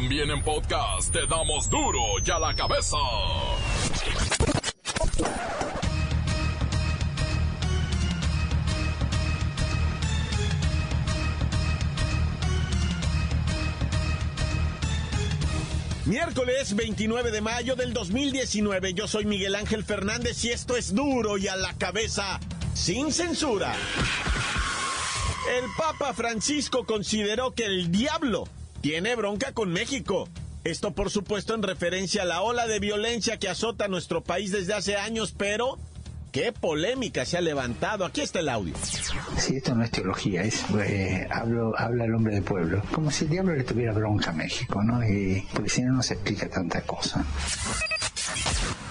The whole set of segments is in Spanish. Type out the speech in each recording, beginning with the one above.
También en podcast te damos duro y a la cabeza. Miércoles 29 de mayo del 2019, yo soy Miguel Ángel Fernández y esto es duro y a la cabeza, sin censura. El Papa Francisco consideró que el diablo tiene bronca con México. Esto por supuesto en referencia a la ola de violencia que azota nuestro país desde hace años, pero qué polémica se ha levantado. Aquí está el audio. Sí, esto no es teología, es eh, hablo, habla el hombre del pueblo. Como si el diablo le tuviera bronca a México, ¿no? Y, porque si no, no se explica tanta cosa.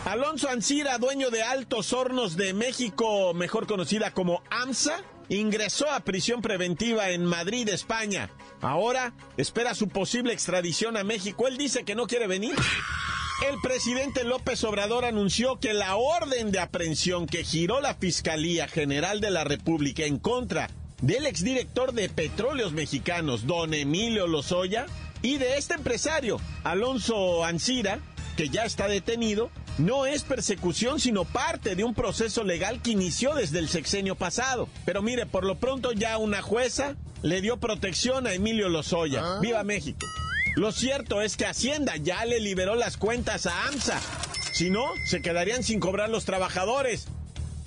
Alonso Ancira, dueño de Altos Hornos de México, mejor conocida como AMSA, ingresó a prisión preventiva en Madrid, España. Ahora espera su posible extradición a México. Él dice que no quiere venir. El presidente López Obrador anunció que la orden de aprehensión que giró la Fiscalía General de la República en contra del exdirector de Petróleos Mexicanos, don Emilio Lozoya, y de este empresario, Alonso Ancira, que ya está detenido, no es persecución, sino parte de un proceso legal que inició desde el sexenio pasado. Pero mire, por lo pronto ya una jueza le dio protección a Emilio Lozoya. ¡Viva México! Lo cierto es que Hacienda ya le liberó las cuentas a AMSA. Si no, se quedarían sin cobrar los trabajadores.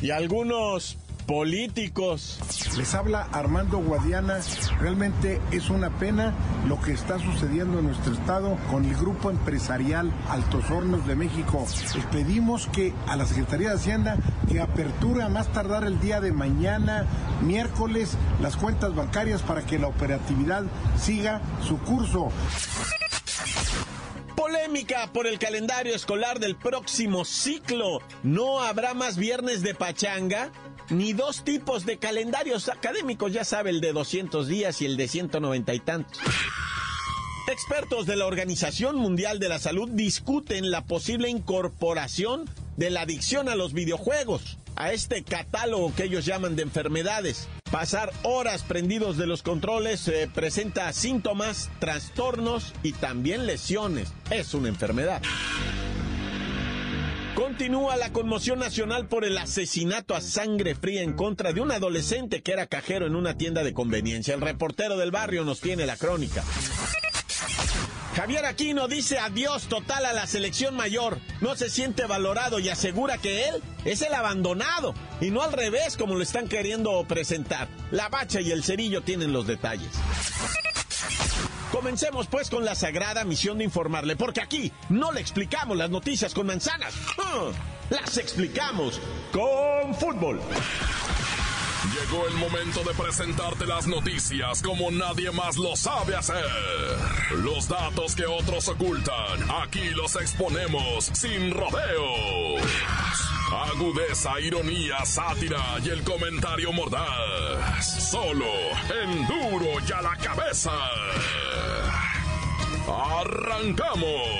Y algunos políticos. Les habla Armando Guadiana. Realmente es una pena lo que está sucediendo en nuestro estado con el grupo empresarial Altos Hornos de México. Les pedimos que a la Secretaría de Hacienda que aperture a más tardar el día de mañana, miércoles, las cuentas bancarias para que la operatividad siga su curso. Polémica por el calendario escolar del próximo ciclo. No habrá más viernes de pachanga ni dos tipos de calendarios académicos, ya sabe, el de 200 días y el de 190 y tantos. Expertos de la Organización Mundial de la Salud discuten la posible incorporación de la adicción a los videojuegos, a este catálogo que ellos llaman de enfermedades. Pasar horas prendidos de los controles eh, presenta síntomas, trastornos y también lesiones. Es una enfermedad. Continúa la conmoción nacional por el asesinato a sangre fría en contra de un adolescente que era cajero en una tienda de conveniencia. El reportero del barrio nos tiene la crónica. Javier Aquino dice adiós total a la selección mayor. No se siente valorado y asegura que él es el abandonado y no al revés como lo están queriendo presentar. La bacha y el cerillo tienen los detalles. Comencemos pues con la sagrada misión de informarle, porque aquí no le explicamos las noticias con manzanas, las explicamos con fútbol. Llegó el momento de presentarte las noticias como nadie más lo sabe hacer. Los datos que otros ocultan, aquí los exponemos sin rodeos. Agudeza, ironía, sátira y el comentario mordaz. Solo en duro y a la cabeza. ¡Arrancamos!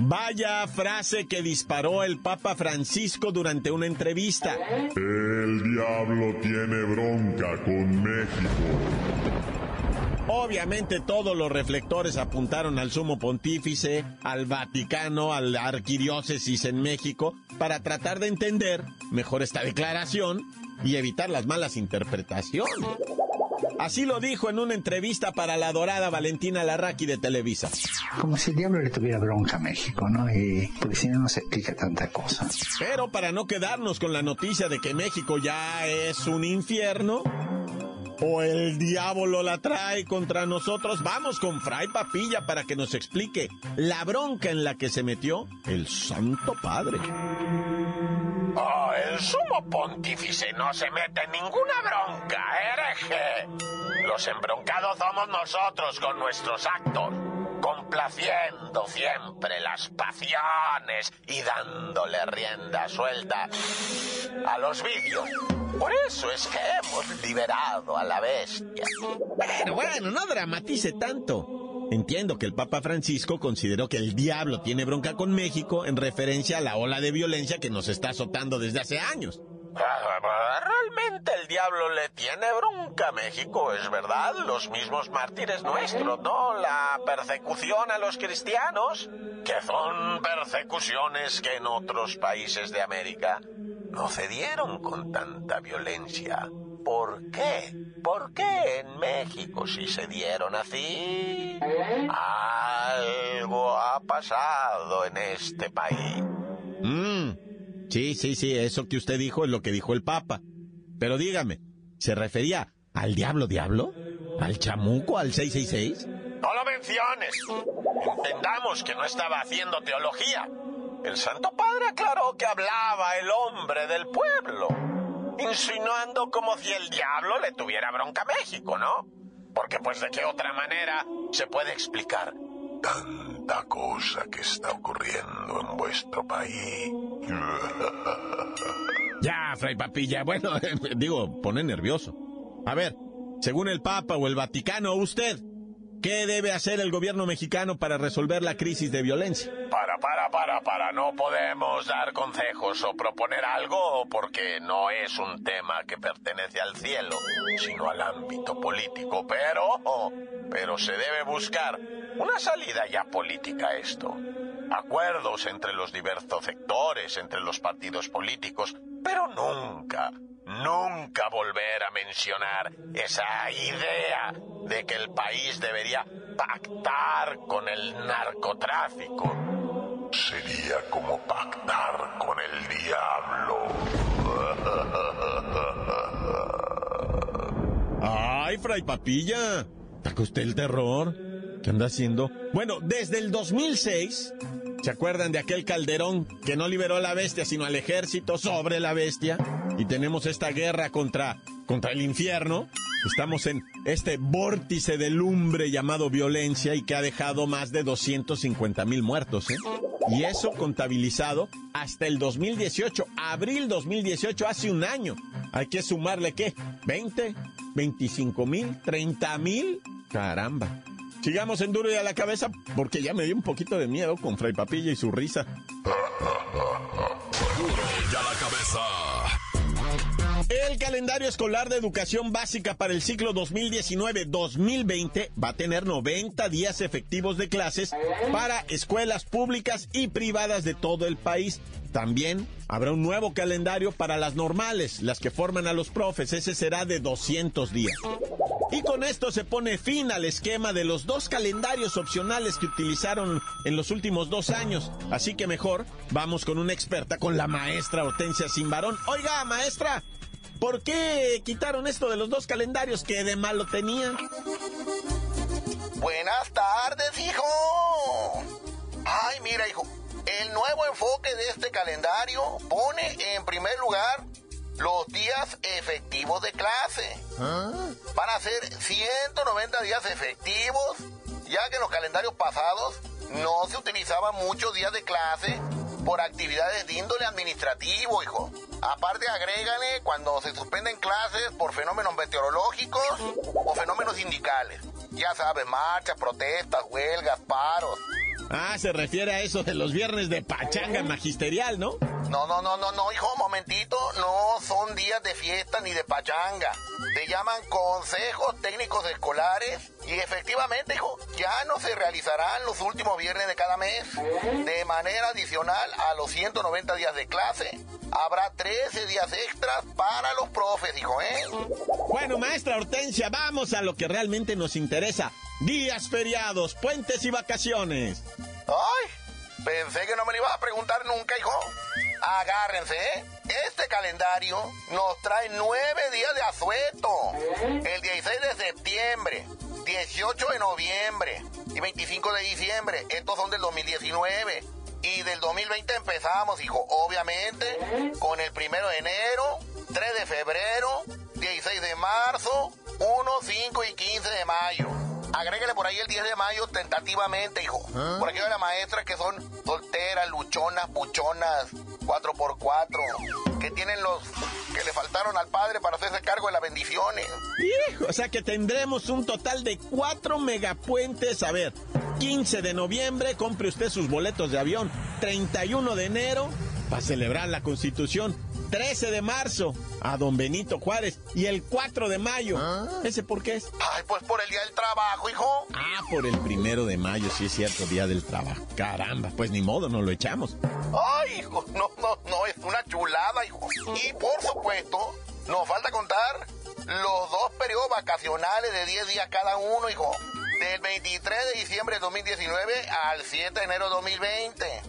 Vaya frase que disparó el Papa Francisco durante una entrevista. El diablo tiene bronca con México. Obviamente todos los reflectores apuntaron al sumo pontífice, al Vaticano, a la arquidiócesis en México, para tratar de entender mejor esta declaración y evitar las malas interpretaciones. Así lo dijo en una entrevista para la adorada Valentina Larraqui de Televisa. Como si el diablo le tuviera bronca a México, ¿no? Y porque si no, no se explica tanta cosa. Pero para no quedarnos con la noticia de que México ya es un infierno, o el diablo la trae contra nosotros, vamos con Fray Papilla para que nos explique la bronca en la que se metió el Santo Padre. Oh, el sumo pontífice no se mete en ninguna bronca, hereje. Los embroncados somos nosotros con nuestros actos, complaciendo siempre las pasiones y dándole rienda suelta a los vicios. Por eso es que hemos liberado a la bestia. Bueno, bueno, no dramatice tanto. Entiendo que el Papa Francisco consideró que el diablo tiene bronca con México en referencia a la ola de violencia que nos está azotando desde hace años. Realmente el diablo le tiene bronca a México, es verdad. Los mismos mártires nuestros, ¿no? La persecución a los cristianos, que son persecuciones que en otros países de América no se dieron con tanta violencia. ¿Por qué? ¿Por qué en México sí se dieron así? Algo ha pasado en este país. Sí, sí, sí, eso que usted dijo es lo que dijo el Papa. Pero dígame, ¿se refería al diablo diablo? ¿Al chamuco, al 666? No lo menciones. Entendamos que no estaba haciendo teología. El Santo Padre aclaró que hablaba el hombre del pueblo, insinuando como si el diablo le tuviera bronca a México, ¿no? Porque pues de qué otra manera se puede explicar tanta cosa que está ocurriendo en vuestro país. Ya, Fray Papilla, bueno, digo, pone nervioso. A ver, según el Papa o el Vaticano, usted, ¿qué debe hacer el gobierno mexicano para resolver la crisis de violencia? Para, para, para, para, no podemos dar consejos o proponer algo porque no es un tema que pertenece al cielo, sino al ámbito político, pero, pero se debe buscar una salida ya política a esto. Acuerdos entre los diversos sectores, entre los partidos políticos, pero nunca, nunca volver a mencionar esa idea de que el país debería pactar con el narcotráfico. Sería como pactar con el diablo. Ay, Fray Papilla, ¿taca usted el terror? ¿Qué anda haciendo? Bueno, desde el 2006, ¿se acuerdan de aquel Calderón que no liberó a la bestia, sino al ejército sobre la bestia? Y tenemos esta guerra contra, contra el infierno. Estamos en este vórtice de lumbre llamado violencia y que ha dejado más de 250 mil muertos, ¿eh? Y eso contabilizado hasta el 2018, abril 2018, hace un año. Hay que sumarle, ¿qué? ¿20? ¿25 mil? ¿30 mil? Caramba. Sigamos en duro y a la cabeza porque ya me dio un poquito de miedo con Fray Papilla y su risa. Duro y a la cabeza. El calendario escolar de educación básica para el ciclo 2019-2020 va a tener 90 días efectivos de clases para escuelas públicas y privadas de todo el país. También habrá un nuevo calendario para las normales, las que forman a los profes. Ese será de 200 días. Y con esto se pone fin al esquema de los dos calendarios opcionales que utilizaron en los últimos dos años. Así que mejor vamos con una experta, con la maestra Hortensia Simbarón. Oiga, maestra, ¿por qué quitaron esto de los dos calendarios que de malo tenían? Buenas tardes, hijo. Ay, mira, hijo. El nuevo enfoque de este calendario pone en primer lugar los días efectivos de clase. Van a ser 190 días efectivos, ya que en los calendarios pasados no se utilizaban muchos días de clase por actividades de índole administrativo, hijo. Aparte, agrégale cuando se suspenden clases por fenómenos meteorológicos o fenómenos sindicales. Ya sabes, marchas, protestas, huelgas, paros. Ah, se refiere a eso de los viernes de pachanga magisterial, ¿no? No, no, no, no, no, hijo, momentito, no son días de fiesta ni de pachanga. Se llaman consejos técnicos escolares y efectivamente, hijo, ya no se realizarán los últimos viernes de cada mes. De manera adicional a los 190 días de clase, habrá 13 días extras para los profes, hijo, ¿eh? Bueno, maestra Hortensia, vamos a lo que realmente nos interesa. Días feriados, puentes y vacaciones. Ay, pensé que no me lo ibas a preguntar nunca, hijo. Agárrense, ¿eh? Este calendario nos trae nueve días de asueto. El 16 de septiembre, 18 de noviembre y 25 de diciembre. Estos son del 2019. Y del 2020 empezamos, hijo, obviamente, con el primero de enero, 3 de febrero, 16 de marzo, 1, 5 y 15 de mayo. Agréguele por ahí el 10 de mayo tentativamente, hijo. Por aquí hay las maestras que son solteras, luchonas, buchonas, 4x4, que tienen los que le faltaron al padre para hacerse cargo de las bendiciones. Hijo, o sea que tendremos un total de cuatro megapuentes. A ver, 15 de noviembre, compre usted sus boletos de avión. 31 de enero, para celebrar la Constitución. 13 de marzo a don Benito Juárez y el 4 de mayo. ¿Ah? ¿Ese por qué es? Ay, pues por el día del trabajo, hijo. Ah, por el primero de mayo, sí es cierto, día del trabajo. Caramba, pues ni modo, nos lo echamos. Ay, hijo, no, no, no, es una chulada, hijo. Y por supuesto, nos falta contar los dos periodos vacacionales de 10 días cada uno, hijo. Del 23 de diciembre de 2019 al 7 de enero de 2020.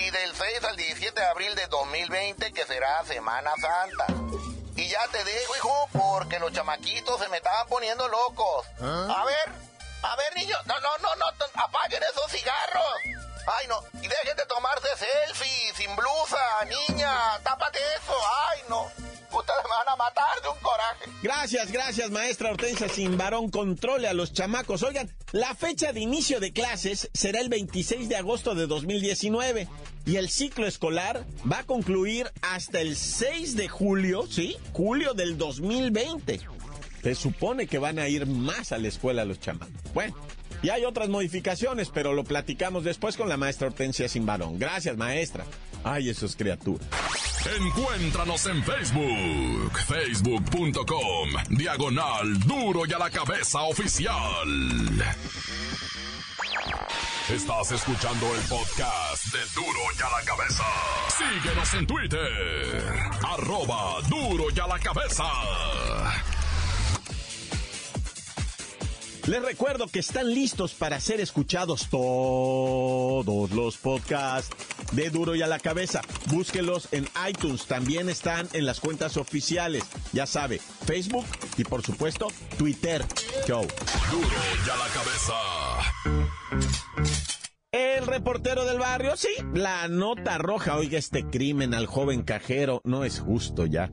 Y del 6 al 17 de abril de 2020, que será Semana Santa. Y ya te dejo, hijo, porque los chamaquitos se me estaban poniendo locos. A ver, a ver, niños, no, no, no, no, apaguen esos cigarros. Ay, no, y dejen de tomarse selfies, sin blusa, niña, tápate eso, ay, no. Ustedes me van a matar de un coraje. Gracias, gracias, maestra Hortensia Sin varón controle a los chamacos. Oigan, la fecha de inicio de clases será el 26 de agosto de 2019 y el ciclo escolar va a concluir hasta el 6 de julio, ¿sí? Julio del 2020. Se supone que van a ir más a la escuela los chamacos. Bueno. Y hay otras modificaciones, pero lo platicamos después con la maestra Hortensia Sin varón. Gracias, maestra. Ay, esos criaturas. Encuéntranos en Facebook, facebook.com, diagonal duro y a la cabeza oficial. Estás escuchando el podcast de Duro y a la cabeza. Síguenos en Twitter, arroba duro y a la cabeza. Les recuerdo que están listos para ser escuchados todos los podcasts de Duro y a la Cabeza. Búsquelos en iTunes. También están en las cuentas oficiales. Ya sabe, Facebook y por supuesto Twitter. Show. Duro y a la cabeza. El reportero del barrio, sí, la nota roja. Oiga, este crimen al joven cajero no es justo ya.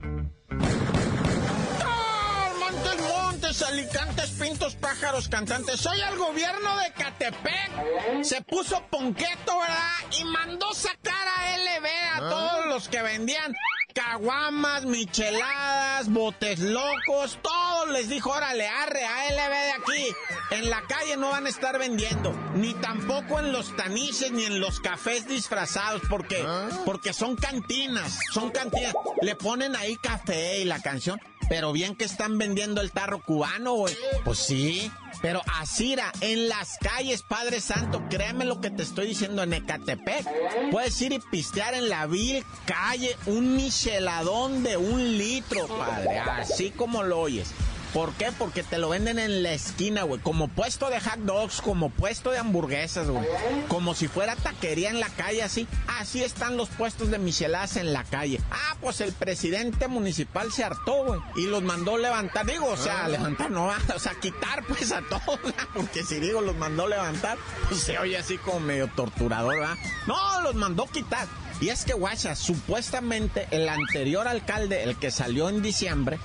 Montes, montes, alicantes, pintos, pájaros, cantantes. Soy el gobierno de Catepec. Se puso ponqueto, ¿verdad? Y mandó sacar a LB a todos los que vendían caguamas, micheladas, botes locos. Todos les dijo, órale, arre a LB de aquí. En la calle no van a estar vendiendo. Ni tampoco en los tanices, ni en los cafés disfrazados. porque Porque son cantinas. Son cantinas. Le ponen ahí café y la canción. Pero bien que están vendiendo el tarro cubano, güey. Pues sí. Pero Asira, en las calles, Padre Santo, créeme lo que te estoy diciendo en Ecatepec. Puedes ir y pistear en la vil calle un micheladón de un litro, padre. Así como lo oyes. ¿Por qué? Porque te lo venden en la esquina, güey. Como puesto de hot dogs, como puesto de hamburguesas, güey. Como si fuera taquería en la calle, así. Así están los puestos de micheladas en la calle. Ah, pues el presidente municipal se hartó, güey. Y los mandó levantar. Digo, o sea, levantar no va. O sea, quitar, pues, a todos. ¿verdad? Porque si digo los mandó levantar, pues se oye así como medio torturador, ¿verdad? No, los mandó quitar. Y es que, guacha, supuestamente el anterior alcalde, el que salió en diciembre,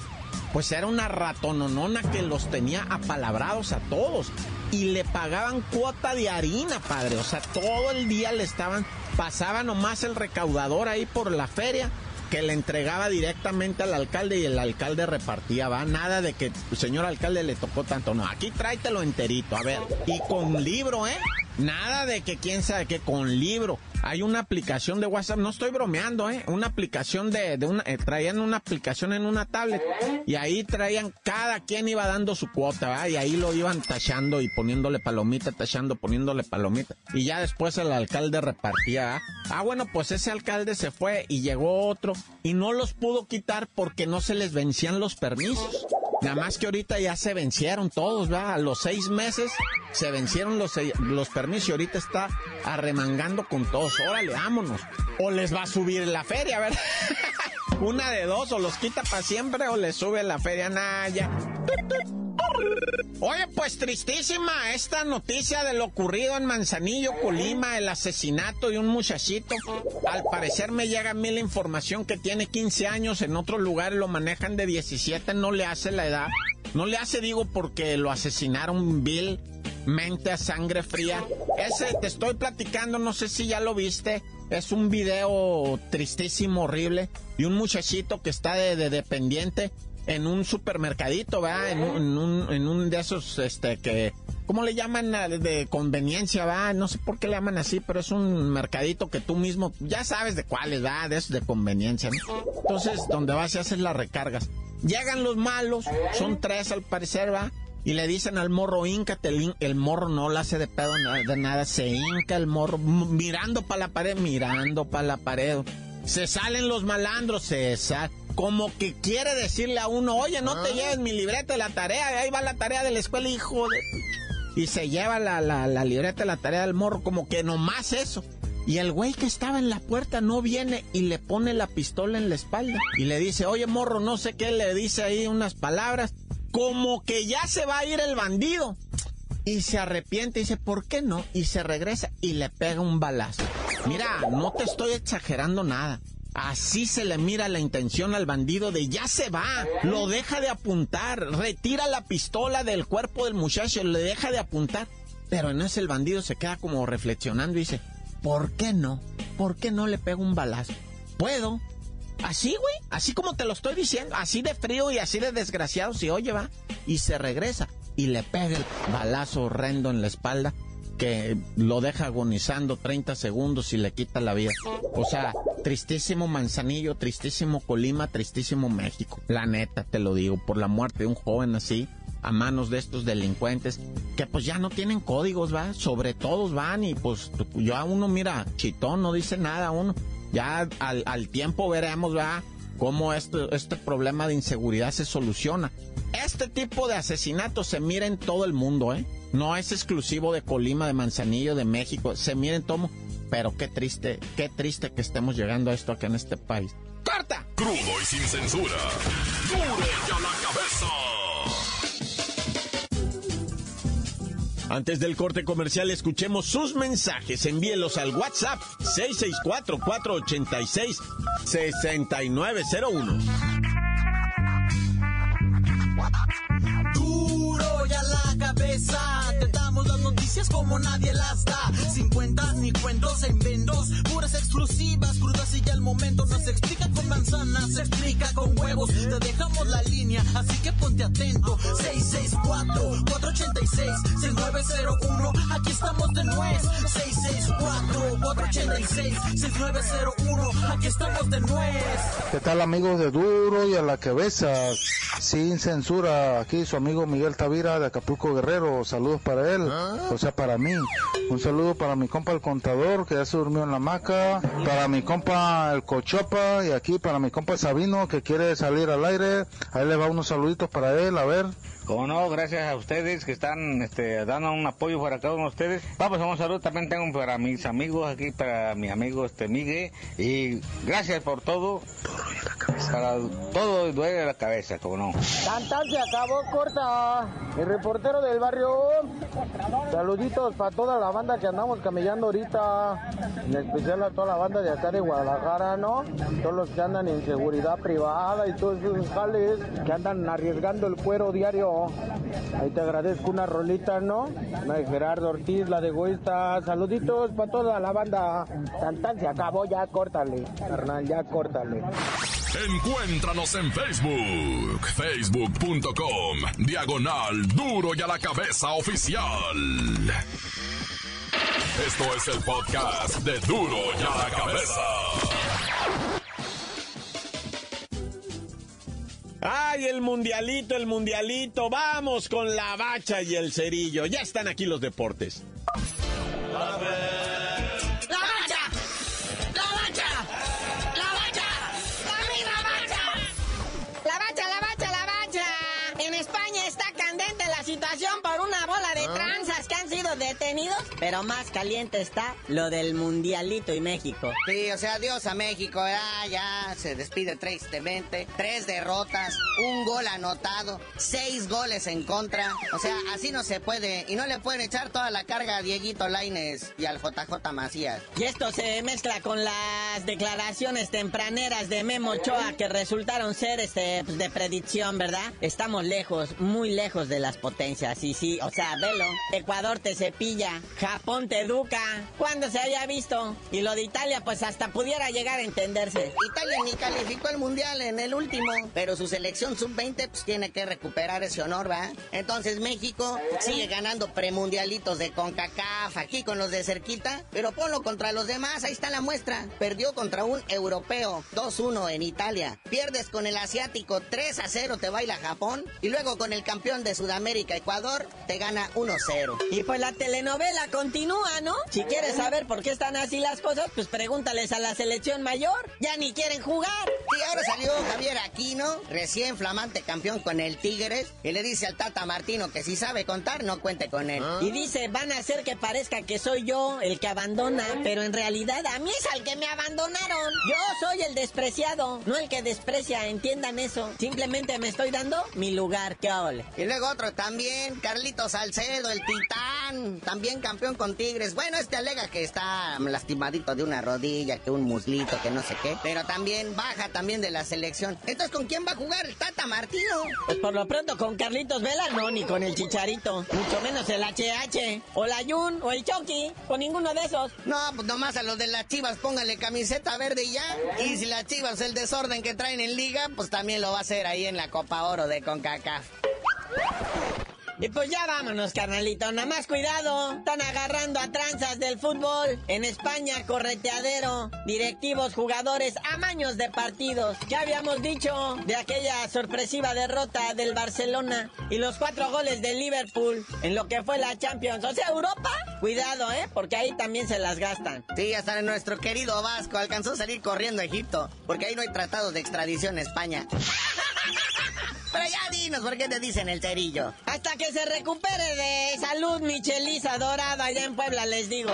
pues era una ratononona que los tenía apalabrados a todos y le pagaban cuota de harina, padre. O sea, todo el día le estaban, pasaba nomás el recaudador ahí por la feria que le entregaba directamente al alcalde y el alcalde repartía, va, nada de que, señor alcalde, le tocó tanto, no, aquí tráetelo enterito, a ver, y con libro, ¿eh? Nada de que quién sabe qué, con libro. Hay una aplicación de WhatsApp, no estoy bromeando, ¿eh? Una aplicación de, de una, eh, traían una aplicación en una tablet y ahí traían, cada quien iba dando su cuota. Y ahí lo iban tachando y poniéndole palomita, tachando, poniéndole palomita. Y ya después el alcalde repartía, ¿verdad? Ah, bueno, pues ese alcalde se fue y llegó otro y no los pudo quitar porque no se les vencían los permisos. Nada más que ahorita ya se vencieron todos, ¿verdad? A los seis meses se vencieron los, se- los permisos y ahorita está arremangando con todos. Órale, vámonos. O les va a subir la feria, ¿verdad? Una de dos, o los quita para siempre o les sube la feria. Nah, ya. Oye, pues tristísima esta noticia de lo ocurrido en Manzanillo, Colima, el asesinato de un muchachito. Al parecer me llega a mí la información que tiene 15 años, en otro lugar lo manejan de 17, no le hace la edad. No le hace, digo, porque lo asesinaron vil, mente a sangre fría. Ese te estoy platicando, no sé si ya lo viste. Es un video tristísimo, horrible. Y un muchachito que está de dependiente en un supermercadito, ¿verdad? En un, en un, en un de esos, este, que ¿cómo le llaman de conveniencia, va? No sé por qué le llaman así, pero es un mercadito que tú mismo, ya sabes de cuál va, de eso de conveniencia, Entonces, donde vas y haces las recargas. Llegan los malos, son tres al parecer, va y le dicen al morro, íncate, el, el morro no le hace de pedo de nada, se hinca el morro, mirando para la pared, mirando para la pared. Se salen los malandros, se salen. Como que quiere decirle a uno, oye, no te ah. lleves mi libreta de la tarea, ahí va la tarea de la escuela, hijo de... Y se lleva la, la, la libreta de la tarea del morro, como que nomás eso. Y el güey que estaba en la puerta no viene y le pone la pistola en la espalda. Y le dice, oye morro, no sé qué, le dice ahí unas palabras como que ya se va a ir el bandido. Y se arrepiente y dice, ¿por qué no? Y se regresa y le pega un balazo. Mira, no te estoy exagerando nada. Así se le mira la intención al bandido de ya se va, lo deja de apuntar, retira la pistola del cuerpo del muchacho, le deja de apuntar. Pero en ese el bandido se queda como reflexionando y dice, ¿por qué no? ¿Por qué no le pego un balazo? Puedo, Así, güey, así como te lo estoy diciendo, así de frío y así de desgraciado, si oye, va, y se regresa y le pega el balazo horrendo en la espalda que lo deja agonizando 30 segundos y le quita la vida. O sea, tristísimo Manzanillo, tristísimo Colima, tristísimo México. La neta, te lo digo, por la muerte de un joven así, a manos de estos delincuentes, que pues ya no tienen códigos, va, sobre todos van y pues yo a uno, mira, chitón, no dice nada a uno. Ya al, tiempo veremos, ¿verdad? cómo este, este problema de inseguridad se soluciona. Este tipo de asesinatos se mira en todo el mundo, ¿eh? No es exclusivo de Colima, de Manzanillo, de México, se mira en todo. Pero qué triste, qué triste que estemos llegando a esto acá en este país. ¡Corta! Crudo y sin censura. ¡Duro ya la cabeza! Antes del corte comercial, escuchemos sus mensajes. Envíelos al WhatsApp 664-486-6901. Duro y a la cabeza, te damos las noticias como nadie las da. En vendos, manzanas, se explica con huevos. Te dejamos la línea, así que ponte atento. 664-486-6901, aquí estamos de nuez. 664-486-6901, aquí estamos de nuez. ¿Qué tal amigos de Duro y a la cabeza? Sin censura, aquí su amigo Miguel Tavira de Acapulco Guerrero, saludos para él, o sea para mí. Un saludo para mi compa el contador que ya se durmió en la hamaca, para mi compa el cochopa y aquí para mi compa Sabino que quiere salir al aire. Ahí le va unos saluditos para él, a ver. Como no, gracias a ustedes que están este, dando un apoyo para cada uno de ustedes. Vamos, un saludo también tengo para mis amigos aquí, para mi amigo este Miguel. Y gracias por todo. Para todo duele la cabeza, como no. Cantar se acabó corta. El reportero del barrio. Saluditos para toda la banda que andamos camellando ahorita. En especial a toda la banda de acá de Guadalajara, ¿no? Todos los que andan en seguridad privada y todos esos jales que andan arriesgando el cuero diario. Ahí te agradezco una rolita, ¿no? Una de Gerardo Ortiz, la de egoísta. Saluditos para toda la banda. Tan, se acabó, ya córtale. Carnal, ya córtale. Encuéntranos en Facebook, facebook.com, diagonal duro y a la cabeza oficial. Esto es el podcast de duro y a la cabeza. ¡Ay, el mundialito, el mundialito! ¡Vamos con la bacha y el cerillo! Ya están aquí los deportes. Detenidos, pero más caliente está lo del Mundialito y México. Sí, o sea, adiós a México, ya, ya se despide tristemente. Tres derrotas, un gol anotado, seis goles en contra. O sea, así no se puede. Y no le pueden echar toda la carga a Dieguito Laines y al JJ Macías. Y esto se mezcla con las declaraciones tempraneras de Memo Ochoa que resultaron ser este pues, de predicción, ¿verdad? Estamos lejos, muy lejos de las potencias. Y sí, o sea, velo. Ecuador te se pilla. Japón te educa. ¿Cuándo se había visto? Y lo de Italia, pues hasta pudiera llegar a entenderse. Italia ni calificó al mundial en el último, pero su selección sub-20 pues tiene que recuperar ese honor, ¿va? Entonces México sigue ganando premundialitos de CONCACAF aquí con los de cerquita, pero ponlo contra los demás, ahí está la muestra. Perdió contra un europeo 2-1 en Italia. Pierdes con el asiático 3-0 te baila Japón y luego con el campeón de Sudamérica Ecuador te gana 1-0. Y pues la telenovela continúa, ¿no? Si quieres saber por qué están así las cosas, pues pregúntales a la selección mayor. Ya ni quieren jugar. Y ahora salió Javier Aquino, recién flamante campeón con el Tigres, y le dice al Tata Martino que si sabe contar, no cuente con él. Y dice, van a hacer que parezca que soy yo el que abandona, pero en realidad a mí es al que me abandonaron. Yo soy el despreciado, no el que desprecia, entiendan eso. Simplemente me estoy dando mi lugar, que ole. Y luego otro también, Carlito Salcedo, el titán, también campeón con Tigres. Bueno, este alega que está lastimadito de una rodilla, que un muslito, que no sé qué, pero también baja también de la selección. Entonces, ¿con quién va a jugar el Tata Martino? Pues por lo pronto con Carlitos Vela no, ni con el Chicharito, mucho menos el HH, o la Yun, o el Chucky, con ninguno de esos. No, pues nomás a los de las chivas póngale camiseta verde y ya. Y si las chivas el desorden que traen en liga, pues también lo va a hacer ahí en la Copa Oro de CONCACAF. Y pues ya vámonos, carnalito. Nada más cuidado. Están agarrando a tranzas del fútbol. En España, correteadero. Directivos, jugadores, amaños de partidos. Ya habíamos dicho de aquella sorpresiva derrota del Barcelona y los cuatro goles del Liverpool en lo que fue la Champions. O sea, Europa, cuidado, ¿eh? Porque ahí también se las gastan. Sí, hasta nuestro querido Vasco alcanzó a salir corriendo a Egipto. Porque ahí no hay tratados de extradición a España. Pero ya dinos por qué te dicen el cerillo. Hasta que se recupere de salud Michelisa Dorada allá en Puebla, les digo.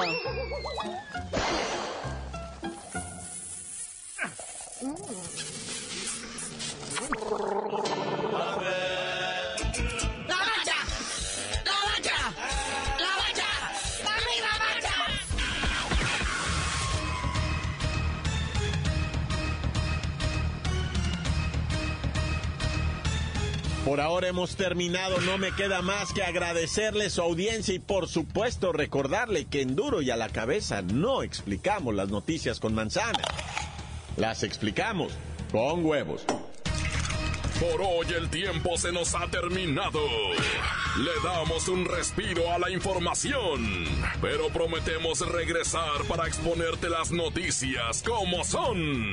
Por ahora hemos terminado, no me queda más que agradecerle su audiencia y por supuesto recordarle que en duro y a la cabeza no explicamos las noticias con manzana. Las explicamos con huevos. Por hoy el tiempo se nos ha terminado. Le damos un respiro a la información, pero prometemos regresar para exponerte las noticias como son.